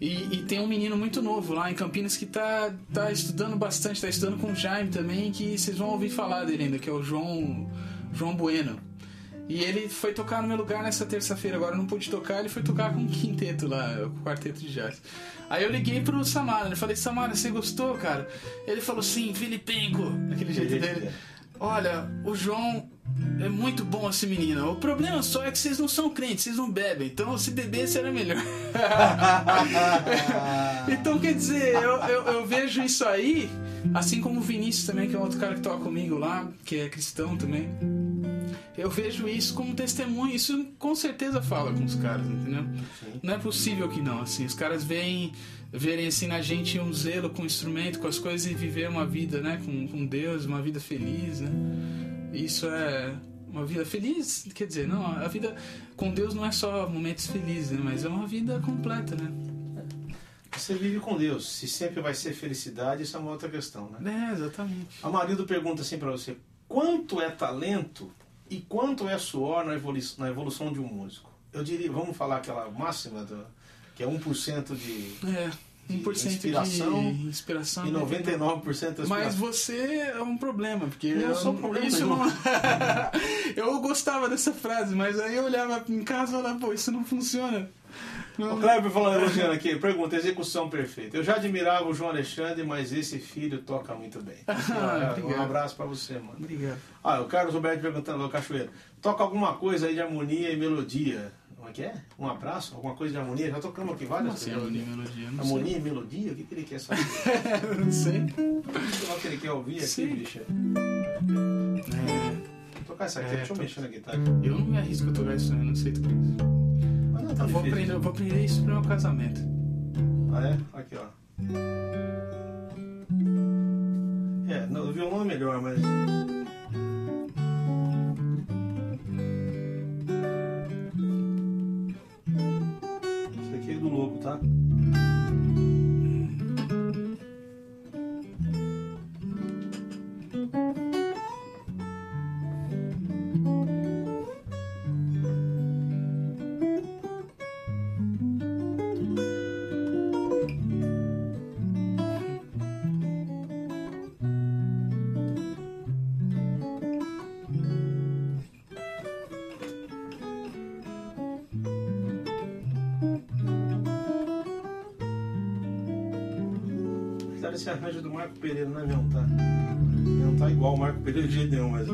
E, e, tem um menino muito novo lá em Campinas que tá, tá estudando bastante, tá estudando com o Jaime também, que vocês vão ouvir falar dele ainda, que é o João, João Bueno. E ele foi tocar no meu lugar nessa terça-feira, agora não pude tocar, ele foi tocar com um quinteto lá, o quarteto de jazz. Aí eu liguei pro Samara, falei, Samara, você gostou, cara? Ele falou, sim, Filipenco, aquele jeito dele. Olha, o João é muito bom esse menino. O problema só é que vocês não são crentes, vocês não bebem. Então se bebesse era melhor. [laughs] então quer dizer, eu, eu, eu, vejo isso aí, assim como o Vinícius também, que é outro cara que toca comigo lá, que é cristão também eu vejo isso como testemunho. Isso com certeza fala com os caras, entendeu? Não é possível que não. Assim, os caras veem, verem assim na gente um zelo com o instrumento, com as coisas e viver uma vida, né, com, com Deus, uma vida feliz, né? Isso é uma vida feliz, quer dizer, não, a vida com Deus não é só momentos felizes, né, mas é uma vida completa, né? Você vive com Deus. Se sempre vai ser felicidade, isso é uma outra questão, né? É, exatamente. A marido pergunta assim para você: quanto é talento e quanto é suor na evolução, na evolução de um músico? Eu diria, vamos falar aquela máxima do, que é 1% de, é. 1% de inspiração, de inspiração e 99% de Mas você é um problema, porque não eu, sou problema isso não... [laughs] eu gostava dessa frase, mas aí eu olhava em casa e falava, pô, isso não funciona. O Kleber falando, elogiando aqui, pergunta, execução perfeita. Eu já admirava o João Alexandre, mas esse filho toca muito bem. Ah, [laughs] um abraço pra você, mano. Obrigado. Ah, o Carlos Roberto perguntando, Cachoeira, toca alguma coisa aí de harmonia e melodia. Como é que é? Um abraço? Alguma coisa de harmonia? Já tocamos aqui várias vezes. Assim, harmonia e melodia? Não harmonia e melodia? O que, que ele quer saber? [laughs] não sei. O que ele quer ouvir aqui? É. Vou tocar essa aqui, é, deixa eu tô... mexer na guitarra. Eu não me arrisco a tocar isso, eu não sei tocar isso. Tá eu vou aprender, eu vou aprender isso pro meu casamento. Ah, é? Aqui, ó. É, no, o violão é melhor, mas. Pereira, não é mesmo? Tá? Não tá igual o Marco Pereira de jeito nenhum, mas.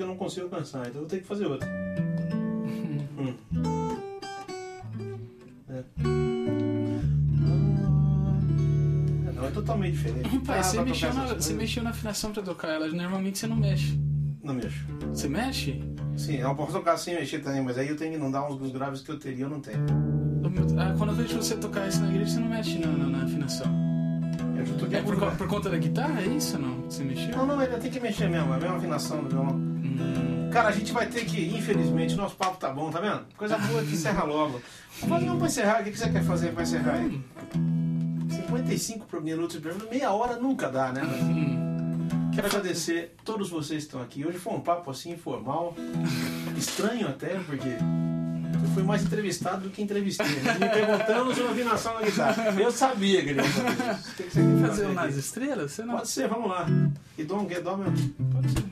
Que eu não consigo alcançar, então eu vou ter que fazer outro. [laughs] hum. é. Ah, não, é totalmente diferente. Pai, ah, você, mexeu na, você mexeu na afinação pra tocar ela, normalmente você não mexe. Não mexo. Você mexe? Sim, eu posso tocar sem mexer também, mas aí eu tenho que não dar uns dos graves que eu teria, eu não tenho. Ah, quando eu vejo você tocar isso na igreja, você não mexe na, na, na afinação. É por, por, conta da guitarra, é isso ou não? Você mexeu? Não, não, ele tem que mexer mesmo, é a mesma afinação do violão. Cara, a gente vai ter que, infelizmente, nosso papo tá bom, tá vendo? Coisa boa que encerra logo. Vamos fazer um pra encerrar, o que, você quer fazer pra encerrar aí? 55 minutos de programa, meia hora nunca dá, né? Quero agradecer a todos vocês que estão aqui. Hoje foi um papo assim informal, estranho até, porque eu fui mais entrevistado do que entrevistei. Né? Me perguntando sobre afinação na guitarra. Eu sabia que ele ia fazer isso. O que você quer Fazer umas estrelas? Não... Pode ser, vamos lá. E dom, que dom, meu? Pode ser.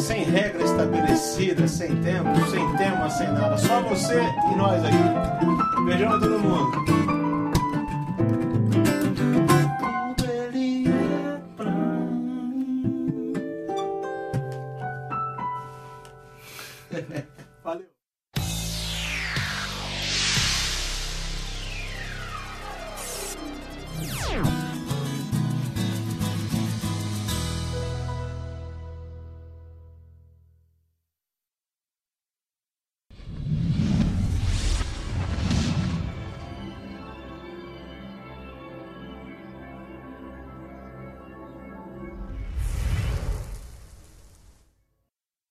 Sem regra estabelecida, sem tempo, sem tema, sem nada. Só você e nós aqui.